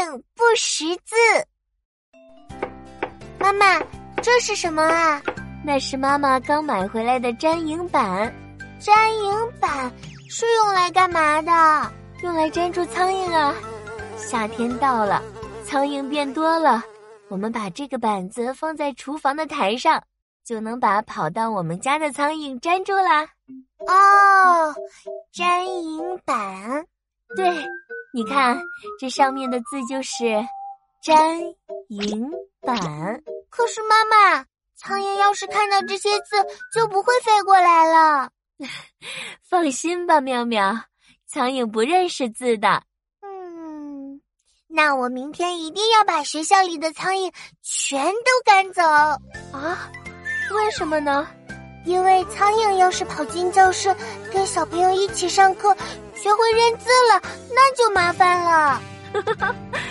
蝇不识字。妈妈，这是什么啊？那是妈妈刚买回来的粘蝇板。粘蝇板是用来干嘛的？用来粘住苍蝇啊。夏天到了，苍蝇变多了，我们把这个板子放在厨房的台上，就能把跑到我们家的苍蝇粘住啦。哦，粘蝇板。对，你看这上面的字就是“粘蝇板”。可是妈妈，苍蝇要是看到这些字，就不会飞过来了。放心吧，妙妙，苍蝇不认识字的。嗯，那我明天一定要把学校里的苍蝇全都赶走啊！为什么呢？因为苍蝇要是跑进教室，跟小朋友一起上课，学会认字了，那就麻烦了。